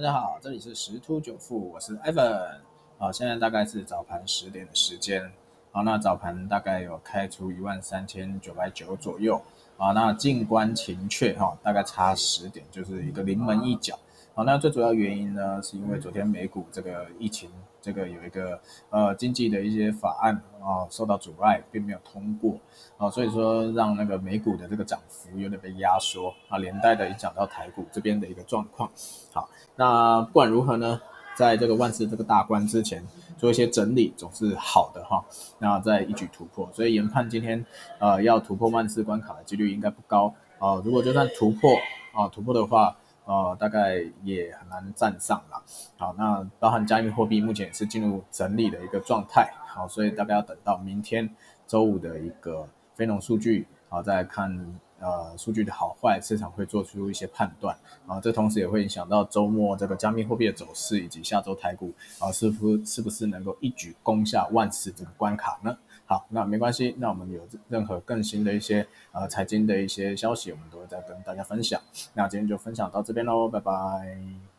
大家好，这里是十突九富，我是 Evan。好，现在大概是早盘十点的时间。好，那早盘大概有开出一万三千九百九左右。啊，那静观情却哈，大概差十点，就是一个临门一脚。好，那最主要原因呢，是因为昨天美股这个疫情，这个有一个呃经济的一些法案啊受到阻碍，并没有通过啊，所以说让那个美股的这个涨幅有点被压缩啊，连带的影响到台股这边的一个状况。好，那不管如何呢，在这个万事这个大关之前做一些整理总是好的哈，那再一举突破，所以研判今天呃要突破万事关卡的几率应该不高啊，如果就算突破啊突破的话。呃，大概也很难站上了。好，那包含加密货币目前也是进入整理的一个状态。好，所以大概要等到明天周五的一个非农数据，好再看呃数据的好坏，市场会做出一些判断。啊，这同时也会影响到周末这个加密货币的走势，以及下周台股啊是不是不是能够一举攻下万四这个关卡呢？好，那没关系，那我们有任何更新的一些呃财经的一些消息，我们都会再跟大家分享。那今天就分享到这边喽，拜拜。